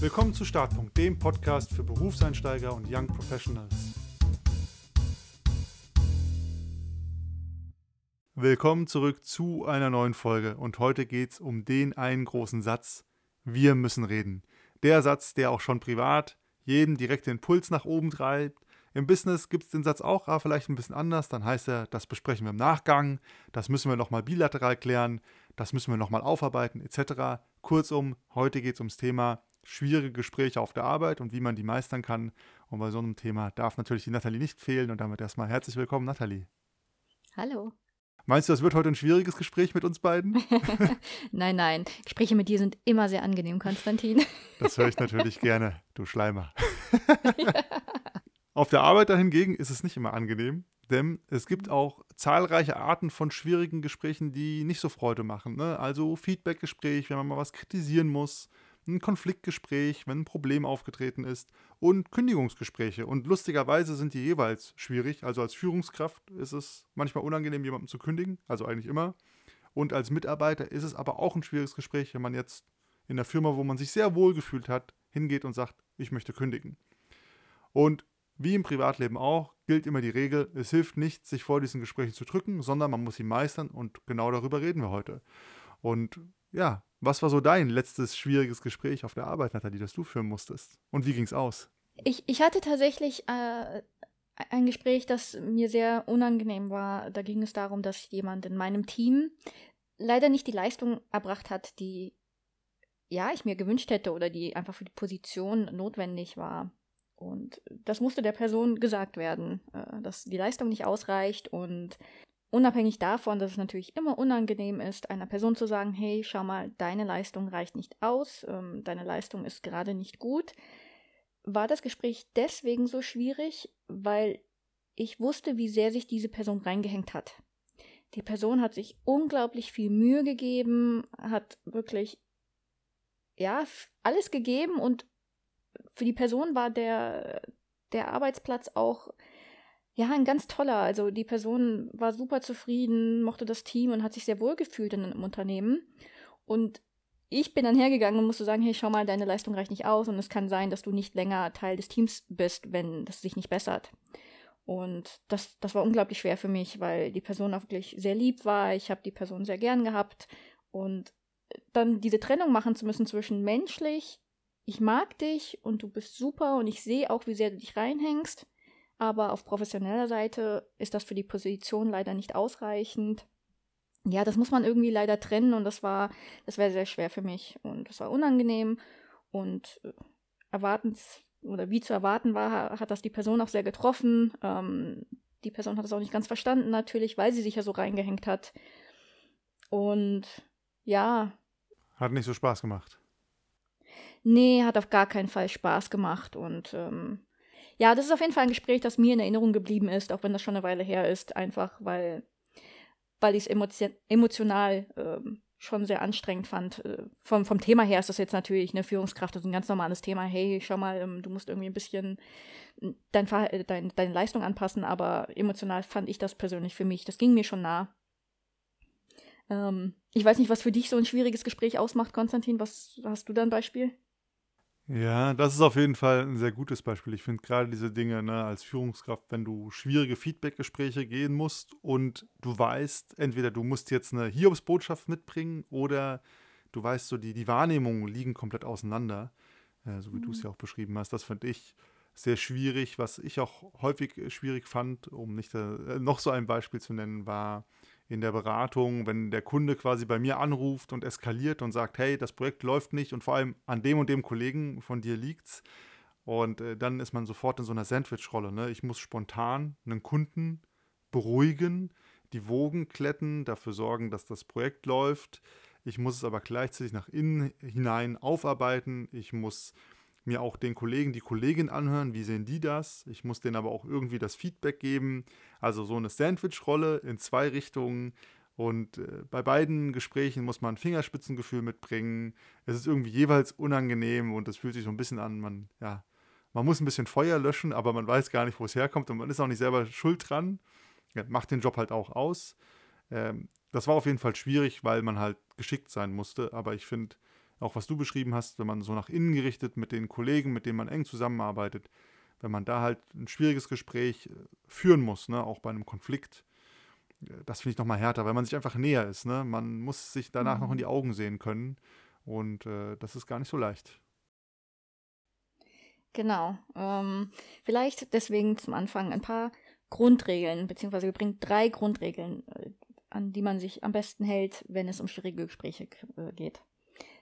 Willkommen zu Startpunkt, dem Podcast für Berufseinsteiger und Young Professionals. Willkommen zurück zu einer neuen Folge und heute geht es um den einen großen Satz, wir müssen reden. Der Satz, der auch schon privat jedem direkt den Puls nach oben treibt. Im Business gibt es den Satz auch, aber vielleicht ein bisschen anders. Dann heißt er, das besprechen wir im Nachgang, das müssen wir nochmal bilateral klären, das müssen wir nochmal aufarbeiten, etc. Kurzum, heute geht es ums Thema schwierige Gespräche auf der Arbeit und wie man die meistern kann. Und bei so einem Thema darf natürlich die Nathalie nicht fehlen. Und damit erstmal herzlich willkommen, Nathalie. Hallo. Meinst du, das wird heute ein schwieriges Gespräch mit uns beiden? nein, nein. Gespräche mit dir sind immer sehr angenehm, Konstantin. das höre ich natürlich gerne, du Schleimer. Auf der Arbeit dahingegen ist es nicht immer angenehm, denn es gibt auch zahlreiche Arten von schwierigen Gesprächen, die nicht so Freude machen. Ne? Also Feedbackgespräch, wenn man mal was kritisieren muss, ein Konfliktgespräch, wenn ein Problem aufgetreten ist und Kündigungsgespräche. Und lustigerweise sind die jeweils schwierig. Also als Führungskraft ist es manchmal unangenehm, jemandem zu kündigen, also eigentlich immer. Und als Mitarbeiter ist es aber auch ein schwieriges Gespräch, wenn man jetzt in der Firma, wo man sich sehr wohl gefühlt hat, hingeht und sagt, ich möchte kündigen. Und wie im Privatleben auch, gilt immer die Regel, es hilft nicht, sich vor diesen Gesprächen zu drücken, sondern man muss sie meistern und genau darüber reden wir heute. Und ja, was war so dein letztes schwieriges Gespräch auf der Arbeit, Nathalie, das du führen musstest? Und wie ging es aus? Ich, ich hatte tatsächlich äh, ein Gespräch, das mir sehr unangenehm war. Da ging es darum, dass jemand in meinem Team leider nicht die Leistung erbracht hat, die ja, ich mir gewünscht hätte oder die einfach für die Position notwendig war. Und das musste der Person gesagt werden, äh, dass die Leistung nicht ausreicht und Unabhängig davon, dass es natürlich immer unangenehm ist, einer Person zu sagen, hey, schau mal, deine Leistung reicht nicht aus, ähm, deine Leistung ist gerade nicht gut, war das Gespräch deswegen so schwierig, weil ich wusste, wie sehr sich diese Person reingehängt hat. Die Person hat sich unglaublich viel Mühe gegeben, hat wirklich, ja, alles gegeben und für die Person war der, der Arbeitsplatz auch ja, ein ganz toller. Also die Person war super zufrieden, mochte das Team und hat sich sehr wohl gefühlt in einem Unternehmen. Und ich bin dann hergegangen und musste sagen, hey, schau mal, deine Leistung reicht nicht aus und es kann sein, dass du nicht länger Teil des Teams bist, wenn das sich nicht bessert. Und das, das war unglaublich schwer für mich, weil die Person auch wirklich sehr lieb war. Ich habe die Person sehr gern gehabt. Und dann diese Trennung machen zu müssen zwischen menschlich, ich mag dich und du bist super und ich sehe auch, wie sehr du dich reinhängst aber auf professioneller Seite ist das für die Position leider nicht ausreichend. Ja, das muss man irgendwie leider trennen und das war, das wäre sehr schwer für mich und das war unangenehm und äh, erwartens oder wie zu erwarten war, hat das die Person auch sehr getroffen. Ähm, die Person hat es auch nicht ganz verstanden natürlich, weil sie sich ja so reingehängt hat. Und ja. Hat nicht so Spaß gemacht. Nee, hat auf gar keinen Fall Spaß gemacht und ähm, ja, das ist auf jeden Fall ein Gespräch, das mir in Erinnerung geblieben ist, auch wenn das schon eine Weile her ist, einfach weil, weil ich es emotional ähm, schon sehr anstrengend fand. Äh, vom, vom Thema her ist das jetzt natürlich eine Führungskraft, das ist ein ganz normales Thema. Hey, schau mal, ähm, du musst irgendwie ein bisschen dein, äh, dein, deine Leistung anpassen, aber emotional fand ich das persönlich für mich. Das ging mir schon nah. Ähm, ich weiß nicht, was für dich so ein schwieriges Gespräch ausmacht, Konstantin. Was hast du da ein Beispiel? Ja, das ist auf jeden Fall ein sehr gutes Beispiel. Ich finde gerade diese Dinge, ne, als Führungskraft, wenn du schwierige Feedbackgespräche gehen musst und du weißt, entweder du musst jetzt eine Hiobsbotschaft mitbringen oder du weißt so, die, die Wahrnehmungen liegen komplett auseinander, äh, so wie du es mhm. ja auch beschrieben hast. Das finde ich sehr schwierig. Was ich auch häufig schwierig fand, um nicht äh, noch so ein Beispiel zu nennen, war in der Beratung, wenn der Kunde quasi bei mir anruft und eskaliert und sagt, hey, das Projekt läuft nicht und vor allem an dem und dem Kollegen von dir liegt's. Und äh, dann ist man sofort in so einer Sandwich-Rolle. Ne? Ich muss spontan einen Kunden beruhigen, die Wogen kletten, dafür sorgen, dass das Projekt läuft. Ich muss es aber gleichzeitig nach innen hinein aufarbeiten. Ich muss mir auch den Kollegen, die Kollegin anhören, wie sehen die das. Ich muss denen aber auch irgendwie das Feedback geben. Also so eine Sandwich-Rolle in zwei Richtungen. Und äh, bei beiden Gesprächen muss man ein Fingerspitzengefühl mitbringen. Es ist irgendwie jeweils unangenehm und es fühlt sich so ein bisschen an, man, ja, man muss ein bisschen Feuer löschen, aber man weiß gar nicht, wo es herkommt und man ist auch nicht selber schuld dran. Ja, macht den Job halt auch aus. Ähm, das war auf jeden Fall schwierig, weil man halt geschickt sein musste, aber ich finde, auch was du beschrieben hast, wenn man so nach innen gerichtet mit den Kollegen, mit denen man eng zusammenarbeitet, wenn man da halt ein schwieriges Gespräch äh, führen muss, ne, auch bei einem Konflikt, äh, das finde ich nochmal härter, weil man sich einfach näher ist. Ne? Man muss sich danach mhm. noch in die Augen sehen können und äh, das ist gar nicht so leicht. Genau. Ähm, vielleicht deswegen zum Anfang ein paar Grundregeln, beziehungsweise wir bringen drei Grundregeln, äh, an die man sich am besten hält, wenn es um schwierige Gespräche geht.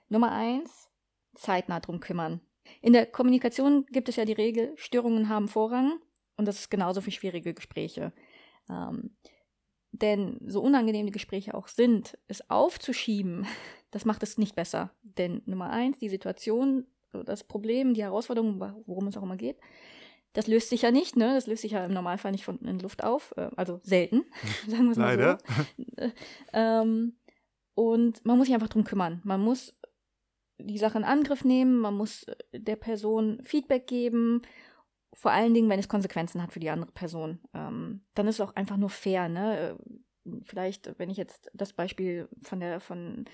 Nummer eins, zeitnah drum kümmern. In der Kommunikation gibt es ja die Regel, Störungen haben Vorrang und das ist genauso für schwierige Gespräche. Ähm, denn so unangenehm die Gespräche auch sind, es aufzuschieben, das macht es nicht besser. Denn Nummer eins, die Situation, das Problem, die Herausforderung, worum es auch immer geht, das löst sich ja nicht, ne? Das löst sich ja im Normalfall nicht von in Luft auf, äh, also selten, sagen wir es mal Leider. so. ähm, und man muss sich einfach drum kümmern. Man muss die Sache in Angriff nehmen, man muss äh, der Person Feedback geben, vor allen Dingen, wenn es Konsequenzen hat für die andere Person. Ähm, dann ist es auch einfach nur fair, ne? Äh, vielleicht, wenn ich jetzt das Beispiel von der, von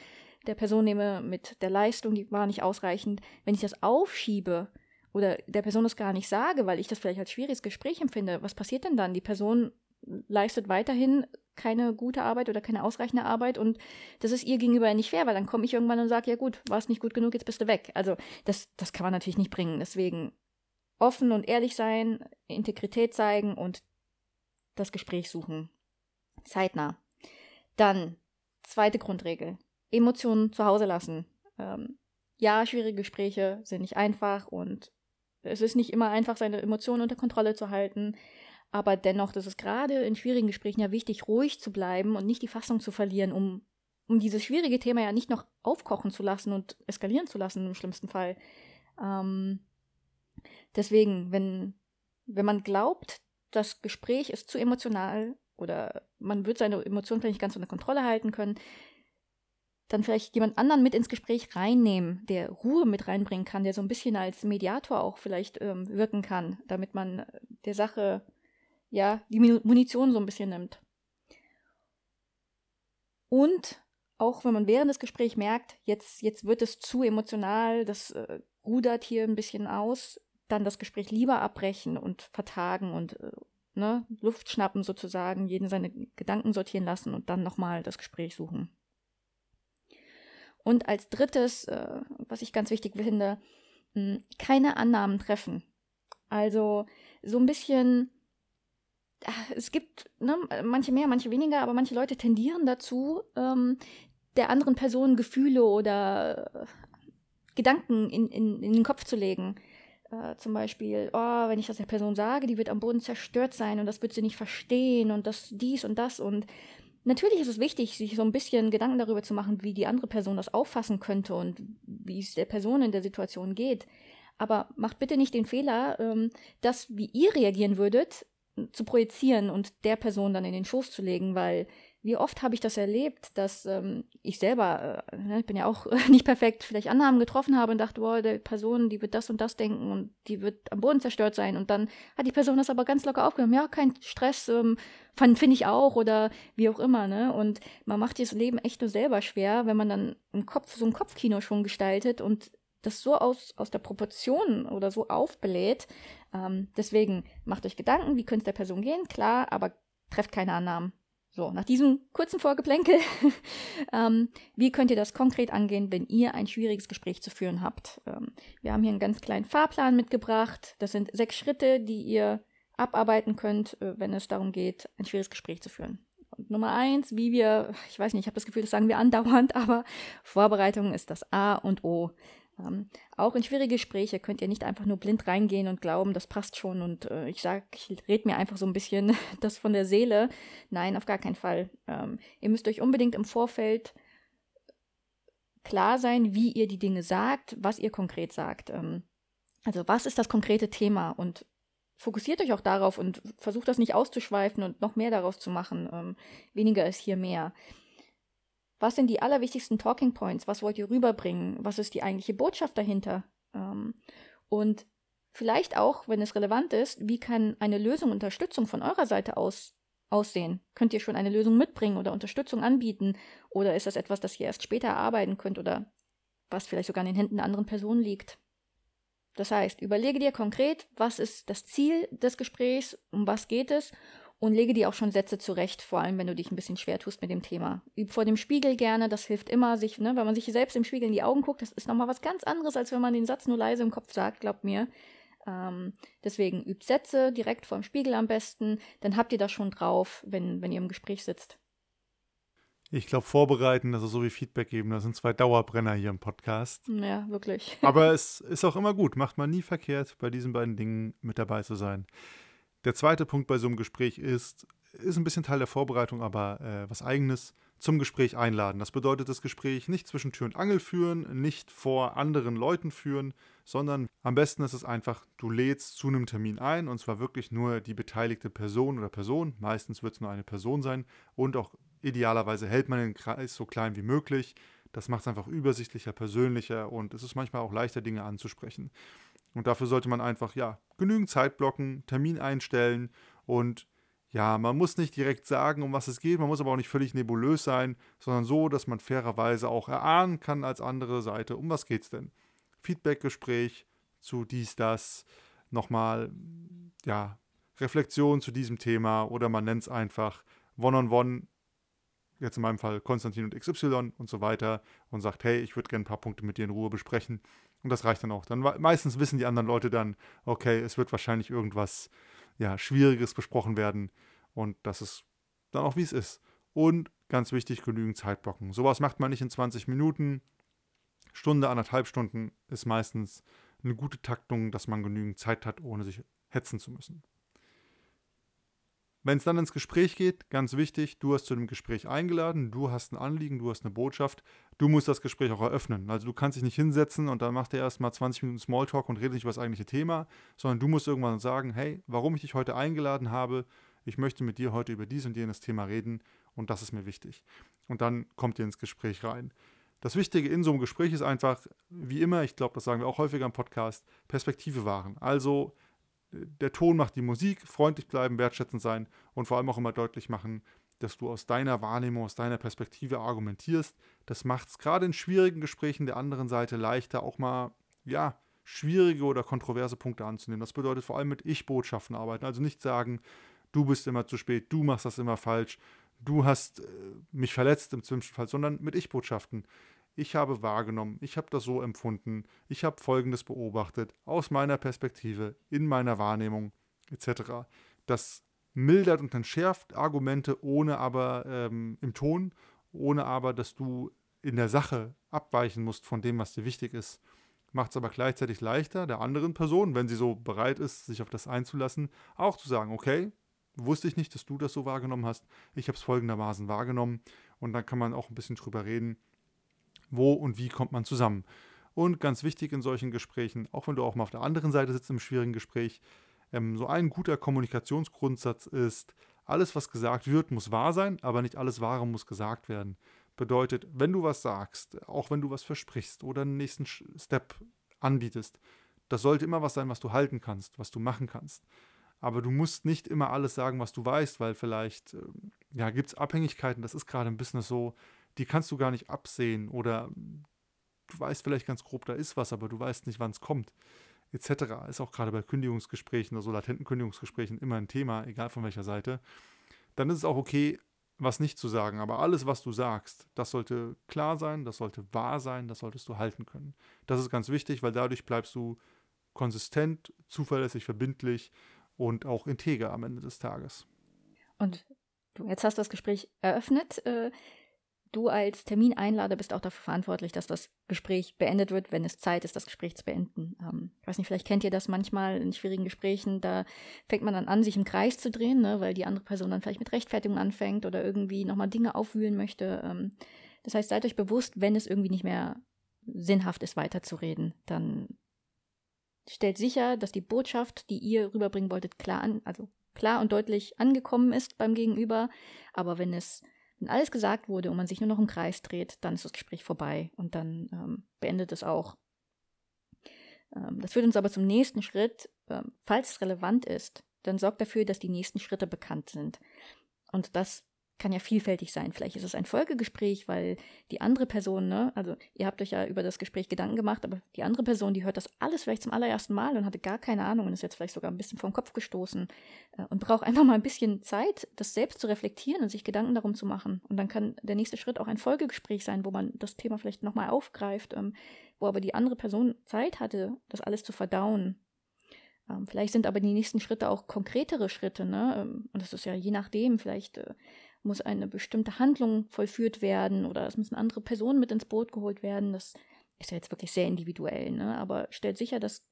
der Person nehme mit der Leistung, die war nicht ausreichend, wenn ich das aufschiebe oder der Person das gar nicht sage, weil ich das vielleicht als schwieriges Gespräch empfinde, was passiert denn dann? Die Person leistet weiterhin keine gute Arbeit oder keine ausreichende Arbeit und das ist ihr gegenüber nicht fair, weil dann komme ich irgendwann und sage, ja gut, war es nicht gut genug, jetzt bist du weg. Also das, das kann man natürlich nicht bringen. Deswegen offen und ehrlich sein, Integrität zeigen und das Gespräch suchen. Zeitnah. Dann, zweite Grundregel. Emotionen zu Hause lassen. Ähm, ja, schwierige Gespräche sind nicht einfach und es ist nicht immer einfach, seine Emotionen unter Kontrolle zu halten. Aber dennoch, das ist gerade in schwierigen Gesprächen ja wichtig, ruhig zu bleiben und nicht die Fassung zu verlieren, um, um dieses schwierige Thema ja nicht noch aufkochen zu lassen und eskalieren zu lassen im schlimmsten Fall. Ähm, deswegen, wenn, wenn man glaubt, das Gespräch ist zu emotional oder man wird seine Emotionen vielleicht nicht ganz unter Kontrolle halten können, dann vielleicht jemand anderen mit ins Gespräch reinnehmen, der Ruhe mit reinbringen kann, der so ein bisschen als Mediator auch vielleicht ähm, wirken kann, damit man der Sache ja die Munition so ein bisschen nimmt. Und auch wenn man während des Gesprächs merkt, jetzt, jetzt wird es zu emotional, das äh, rudert hier ein bisschen aus, dann das Gespräch lieber abbrechen und vertagen und äh, ne, Luft schnappen sozusagen, jeden seine Gedanken sortieren lassen und dann nochmal das Gespräch suchen. Und als drittes, äh, was ich ganz wichtig finde, mh, hm, keine Annahmen treffen. Also so ein bisschen, es gibt ne, manche mehr, manche weniger, aber manche Leute tendieren dazu, ähm, der anderen Person Gefühle oder äh, Gedanken in, in, in den Kopf zu legen. Äh, zum Beispiel, oh, wenn ich das der Person sage, die wird am Boden zerstört sein und das wird sie nicht verstehen und das dies und das und Natürlich ist es wichtig, sich so ein bisschen Gedanken darüber zu machen, wie die andere Person das auffassen könnte und wie es der Person in der Situation geht. Aber macht bitte nicht den Fehler, ähm, das, wie ihr reagieren würdet, zu projizieren und der Person dann in den Schoß zu legen, weil wie oft habe ich das erlebt, dass ähm, ich selber, äh, ne, ich bin ja auch nicht perfekt, vielleicht Annahmen getroffen habe und dachte, boah, der Person, die wird das und das denken und die wird am Boden zerstört sein. Und dann hat die Person das aber ganz locker aufgenommen. Ja, kein Stress, ähm, finde ich auch oder wie auch immer. Ne? Und man macht das Leben echt nur selber schwer, wenn man dann im Kopf so ein Kopfkino schon gestaltet und das so aus, aus der Proportion oder so aufbläht. Ähm, deswegen macht euch Gedanken, wie könnte es der Person gehen, klar, aber trefft keine Annahmen. So, nach diesem kurzen Vorgeplänkel, ähm, wie könnt ihr das konkret angehen, wenn ihr ein schwieriges Gespräch zu führen habt? Ähm, wir haben hier einen ganz kleinen Fahrplan mitgebracht. Das sind sechs Schritte, die ihr abarbeiten könnt, äh, wenn es darum geht, ein schwieriges Gespräch zu führen. Und Nummer eins, wie wir, ich weiß nicht, ich habe das Gefühl, das sagen wir andauernd, aber Vorbereitung ist das A und O. Ähm, auch in schwierige Gespräche könnt ihr nicht einfach nur blind reingehen und glauben, das passt schon und äh, ich sage, ich rede mir einfach so ein bisschen das von der Seele. Nein, auf gar keinen Fall. Ähm, ihr müsst euch unbedingt im Vorfeld klar sein, wie ihr die Dinge sagt, was ihr konkret sagt. Ähm, also was ist das konkrete Thema und fokussiert euch auch darauf und versucht das nicht auszuschweifen und noch mehr daraus zu machen. Ähm, weniger ist hier mehr. Was sind die allerwichtigsten Talking Points? Was wollt ihr rüberbringen? Was ist die eigentliche Botschaft dahinter? Ähm, und vielleicht auch, wenn es relevant ist, wie kann eine Lösung, Unterstützung von eurer Seite aus aussehen? Könnt ihr schon eine Lösung mitbringen oder Unterstützung anbieten? Oder ist das etwas, das ihr erst später erarbeiten könnt? Oder was vielleicht sogar in den Händen der anderen Person liegt. Das heißt, überlege dir konkret, was ist das Ziel des Gesprächs, um was geht es und lege dir auch schon Sätze zurecht, vor allem wenn du dich ein bisschen schwer tust mit dem Thema. Üb vor dem Spiegel gerne, das hilft immer, sich, ne, wenn man sich selbst im Spiegel in die Augen guckt, das ist nochmal was ganz anderes, als wenn man den Satz nur leise im Kopf sagt, glaubt mir. Ähm, deswegen übt Sätze direkt vor dem Spiegel am besten, dann habt ihr das schon drauf, wenn, wenn ihr im Gespräch sitzt. Ich glaube, vorbereiten, ist so wie Feedback geben, das sind zwei Dauerbrenner hier im Podcast. Ja, wirklich. Aber es ist auch immer gut, macht man nie verkehrt, bei diesen beiden Dingen mit dabei zu sein. Der zweite Punkt bei so einem Gespräch ist, ist ein bisschen Teil der Vorbereitung, aber äh, was eigenes, zum Gespräch einladen. Das bedeutet, das Gespräch nicht zwischen Tür und Angel führen, nicht vor anderen Leuten führen, sondern am besten ist es einfach, du lädst zu einem Termin ein und zwar wirklich nur die beteiligte Person oder Person. Meistens wird es nur eine Person sein und auch Idealerweise hält man den Kreis so klein wie möglich. Das macht es einfach übersichtlicher, persönlicher und es ist manchmal auch leichter, Dinge anzusprechen. Und dafür sollte man einfach, ja, genügend Zeit blocken, Termin einstellen und ja, man muss nicht direkt sagen, um was es geht, man muss aber auch nicht völlig nebulös sein, sondern so, dass man fairerweise auch erahnen kann als andere Seite, um was geht's denn? Feedbackgespräch zu dies, das, nochmal, ja, Reflexion zu diesem Thema oder man nennt es einfach One-on-One -on -one jetzt in meinem Fall Konstantin und XY und so weiter und sagt, hey, ich würde gerne ein paar Punkte mit dir in Ruhe besprechen. Und das reicht dann auch. Dann meistens wissen die anderen Leute dann, okay, es wird wahrscheinlich irgendwas ja, Schwieriges besprochen werden. Und das ist dann auch, wie es ist. Und ganz wichtig, genügend Zeit blocken. Sowas macht man nicht in 20 Minuten. Stunde, anderthalb Stunden ist meistens eine gute Taktung, dass man genügend Zeit hat, ohne sich hetzen zu müssen. Wenn es dann ins Gespräch geht, ganz wichtig, du hast zu dem Gespräch eingeladen, du hast ein Anliegen, du hast eine Botschaft, du musst das Gespräch auch eröffnen. Also du kannst dich nicht hinsetzen und dann macht er erstmal 20 Minuten Smalltalk und redet nicht über das eigentliche Thema, sondern du musst irgendwann sagen, hey, warum ich dich heute eingeladen habe, ich möchte mit dir heute über dies und jenes Thema reden und das ist mir wichtig. Und dann kommt ihr ins Gespräch rein. Das Wichtige in so einem Gespräch ist einfach, wie immer, ich glaube, das sagen wir auch häufiger im Podcast, Perspektive wahren. Also der Ton macht die Musik, freundlich bleiben, wertschätzend sein und vor allem auch immer deutlich machen, dass du aus deiner Wahrnehmung, aus deiner Perspektive argumentierst. Das macht es gerade in schwierigen Gesprächen der anderen Seite leichter, auch mal, ja, schwierige oder kontroverse Punkte anzunehmen. Das bedeutet vor allem mit Ich-Botschaften arbeiten. Also nicht sagen, du bist immer zu spät, du machst das immer falsch, du hast äh, mich verletzt im schlimmsten Fall, sondern mit Ich-Botschaften ich habe wahrgenommen, ich habe das so empfunden, ich habe Folgendes beobachtet, aus meiner Perspektive, in meiner Wahrnehmung etc. Das mildert und entschärft Argumente, ohne aber ähm, im Ton, ohne aber, dass du in der Sache abweichen musst von dem, was dir wichtig ist. Macht es aber gleichzeitig leichter, der anderen Person, wenn sie so bereit ist, sich auf das einzulassen, auch zu sagen, okay, wusste ich nicht, dass du das so wahrgenommen hast, ich habe es folgendermaßen wahrgenommen und dann kann man auch ein bisschen drüber reden, wo und wie kommt man zusammen. Und ganz wichtig in solchen Gesprächen, auch wenn du auch mal auf der anderen Seite sitzt im schwierigen Gespräch, ähm, so ein guter Kommunikationsgrundsatz ist, alles, was gesagt wird, muss wahr sein, aber nicht alles Wahre muss gesagt werden. Bedeutet, wenn du was sagst, auch wenn du was versprichst oder einen nächsten Step anbietest, das sollte immer was sein, was du halten kannst, was du machen kannst. Aber du musst nicht immer alles sagen, was du weißt, weil vielleicht ähm, ja, gibt es Abhängigkeiten, das ist gerade im Business so, die kannst du gar nicht absehen oder du weißt vielleicht ganz grob, da ist was, aber du weißt nicht, wann es kommt, etc. Ist auch gerade bei Kündigungsgesprächen oder so latenten Kündigungsgesprächen immer ein Thema, egal von welcher Seite. Dann ist es auch okay, was nicht zu sagen, aber alles, was du sagst, das sollte klar sein, das sollte wahr sein, das solltest du halten können. Das ist ganz wichtig, weil dadurch bleibst du konsistent, zuverlässig, verbindlich und auch integer am Ende des Tages. Und du, jetzt hast du das Gespräch eröffnet. Äh, Du als Termineinlader bist auch dafür verantwortlich, dass das Gespräch beendet wird, wenn es Zeit ist, das Gespräch zu beenden. Ähm, ich weiß nicht, vielleicht kennt ihr das manchmal in schwierigen Gesprächen, da fängt man dann an, sich im Kreis zu drehen, ne, weil die andere Person dann vielleicht mit Rechtfertigung anfängt oder irgendwie nochmal Dinge aufwühlen möchte. Ähm, das heißt, seid euch bewusst, wenn es irgendwie nicht mehr sinnhaft ist, weiterzureden, dann stellt sicher, dass die Botschaft, die ihr rüberbringen wolltet, klar an, also klar und deutlich angekommen ist beim Gegenüber. Aber wenn es wenn alles gesagt wurde und man sich nur noch im Kreis dreht, dann ist das Gespräch vorbei und dann ähm, beendet es auch. Ähm, das führt uns aber zum nächsten Schritt. Ähm, falls es relevant ist, dann sorgt dafür, dass die nächsten Schritte bekannt sind. Und das kann ja vielfältig sein. Vielleicht ist es ein Folgegespräch, weil die andere Person, ne, also ihr habt euch ja über das Gespräch Gedanken gemacht, aber die andere Person, die hört das alles vielleicht zum allerersten Mal und hatte gar keine Ahnung und ist jetzt vielleicht sogar ein bisschen vom Kopf gestoßen äh, und braucht einfach mal ein bisschen Zeit, das selbst zu reflektieren und sich Gedanken darum zu machen. Und dann kann der nächste Schritt auch ein Folgegespräch sein, wo man das Thema vielleicht nochmal aufgreift, ähm, wo aber die andere Person Zeit hatte, das alles zu verdauen. Ähm, vielleicht sind aber die nächsten Schritte auch konkretere Schritte, ne? Ähm, und das ist ja je nachdem, vielleicht äh, muss eine bestimmte Handlung vollführt werden oder es müssen andere Personen mit ins Boot geholt werden. Das ist ja jetzt wirklich sehr individuell, ne? aber stellt sicher, dass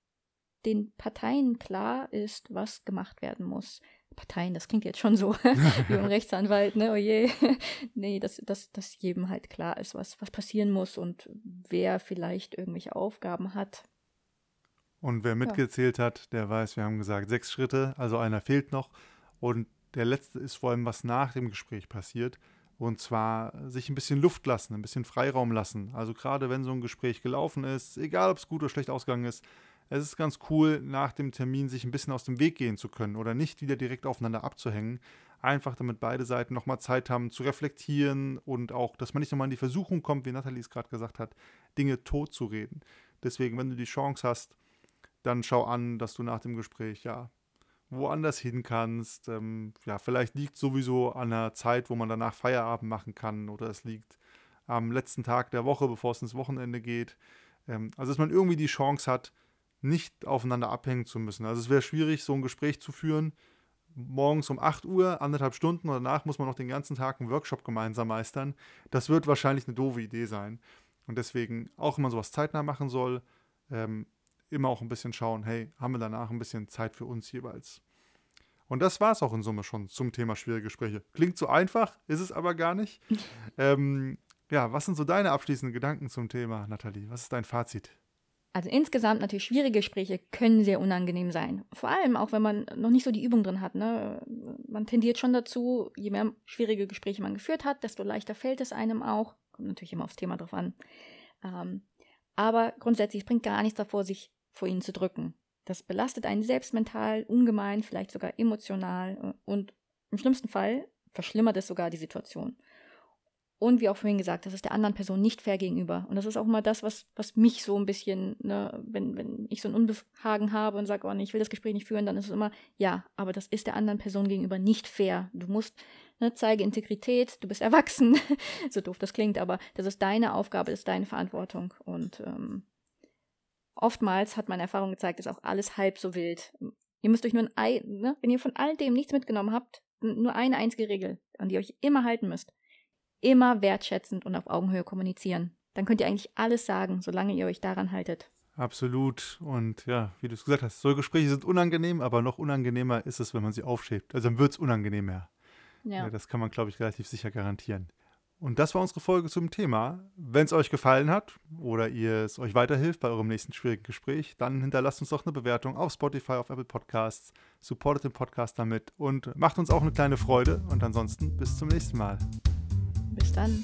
den Parteien klar ist, was gemacht werden muss. Parteien, das klingt jetzt schon so wie ein Rechtsanwalt, ne? Oh je. nee, dass, dass, dass jedem halt klar ist, was, was passieren muss und wer vielleicht irgendwelche Aufgaben hat. Und wer mitgezählt ja. hat, der weiß, wir haben gesagt, sechs Schritte, also einer fehlt noch. Und der letzte ist vor allem, was nach dem Gespräch passiert. Und zwar sich ein bisschen Luft lassen, ein bisschen Freiraum lassen. Also gerade wenn so ein Gespräch gelaufen ist, egal ob es gut oder schlecht ausgegangen ist, es ist ganz cool, nach dem Termin sich ein bisschen aus dem Weg gehen zu können oder nicht wieder direkt aufeinander abzuhängen. Einfach damit beide Seiten nochmal Zeit haben zu reflektieren und auch, dass man nicht nochmal in die Versuchung kommt, wie Nathalie es gerade gesagt hat, Dinge tot zu reden. Deswegen, wenn du die Chance hast, dann schau an, dass du nach dem Gespräch ja woanders hin kannst. Ähm, ja, vielleicht liegt sowieso an der Zeit, wo man danach Feierabend machen kann oder es liegt am letzten Tag der Woche, bevor es ins Wochenende geht. Ähm, also, dass man irgendwie die Chance hat, nicht aufeinander abhängen zu müssen. Also, es wäre schwierig, so ein Gespräch zu führen. Morgens um 8 Uhr, anderthalb Stunden und danach muss man noch den ganzen Tag einen Workshop gemeinsam meistern. Das wird wahrscheinlich eine doofe Idee sein. Und deswegen, auch wenn man sowas zeitnah machen soll, ähm, immer auch ein bisschen schauen, hey, haben wir danach ein bisschen Zeit für uns jeweils. Und das war es auch in Summe schon zum Thema schwierige Gespräche. Klingt so einfach, ist es aber gar nicht. ähm, ja, was sind so deine abschließenden Gedanken zum Thema, Nathalie? Was ist dein Fazit? Also insgesamt natürlich schwierige Gespräche können sehr unangenehm sein. Vor allem auch, wenn man noch nicht so die Übung drin hat. Ne? Man tendiert schon dazu, je mehr schwierige Gespräche man geführt hat, desto leichter fällt es einem auch. Kommt natürlich immer aufs Thema drauf an. Ähm, aber grundsätzlich, es bringt gar nichts davor, sich vor ihnen zu drücken. Das belastet einen selbst mental, ungemein, vielleicht sogar emotional äh, und im schlimmsten Fall verschlimmert es sogar die Situation. Und wie auch vorhin gesagt, das ist der anderen Person nicht fair gegenüber. Und das ist auch mal das, was, was mich so ein bisschen, ne, wenn, wenn ich so ein Unbehagen habe und sage, oh nee, ich will das Gespräch nicht führen, dann ist es immer, ja, aber das ist der anderen Person gegenüber nicht fair. Du musst, ne, zeige Integrität, du bist erwachsen, so doof das klingt, aber das ist deine Aufgabe, das ist deine Verantwortung. Und ähm, oftmals hat meine Erfahrung gezeigt, ist auch alles halb so wild. Ihr müsst euch nur ein Ei, ne, wenn ihr von all dem nichts mitgenommen habt, nur eine einzige Regel, an die ihr euch immer halten müsst. Immer wertschätzend und auf Augenhöhe kommunizieren. Dann könnt ihr eigentlich alles sagen, solange ihr euch daran haltet. Absolut. Und ja, wie du es gesagt hast, solche Gespräche sind unangenehm, aber noch unangenehmer ist es, wenn man sie aufschiebt. Also dann wird es unangenehmer. Ja. ja. Das kann man, glaube ich, relativ sicher garantieren. Und das war unsere Folge zum Thema. Wenn es euch gefallen hat oder ihr es euch weiterhilft bei eurem nächsten schwierigen Gespräch, dann hinterlasst uns doch eine Bewertung auf Spotify, auf Apple Podcasts, supportet den Podcast damit und macht uns auch eine kleine Freude. Und ansonsten bis zum nächsten Mal. Bis dann.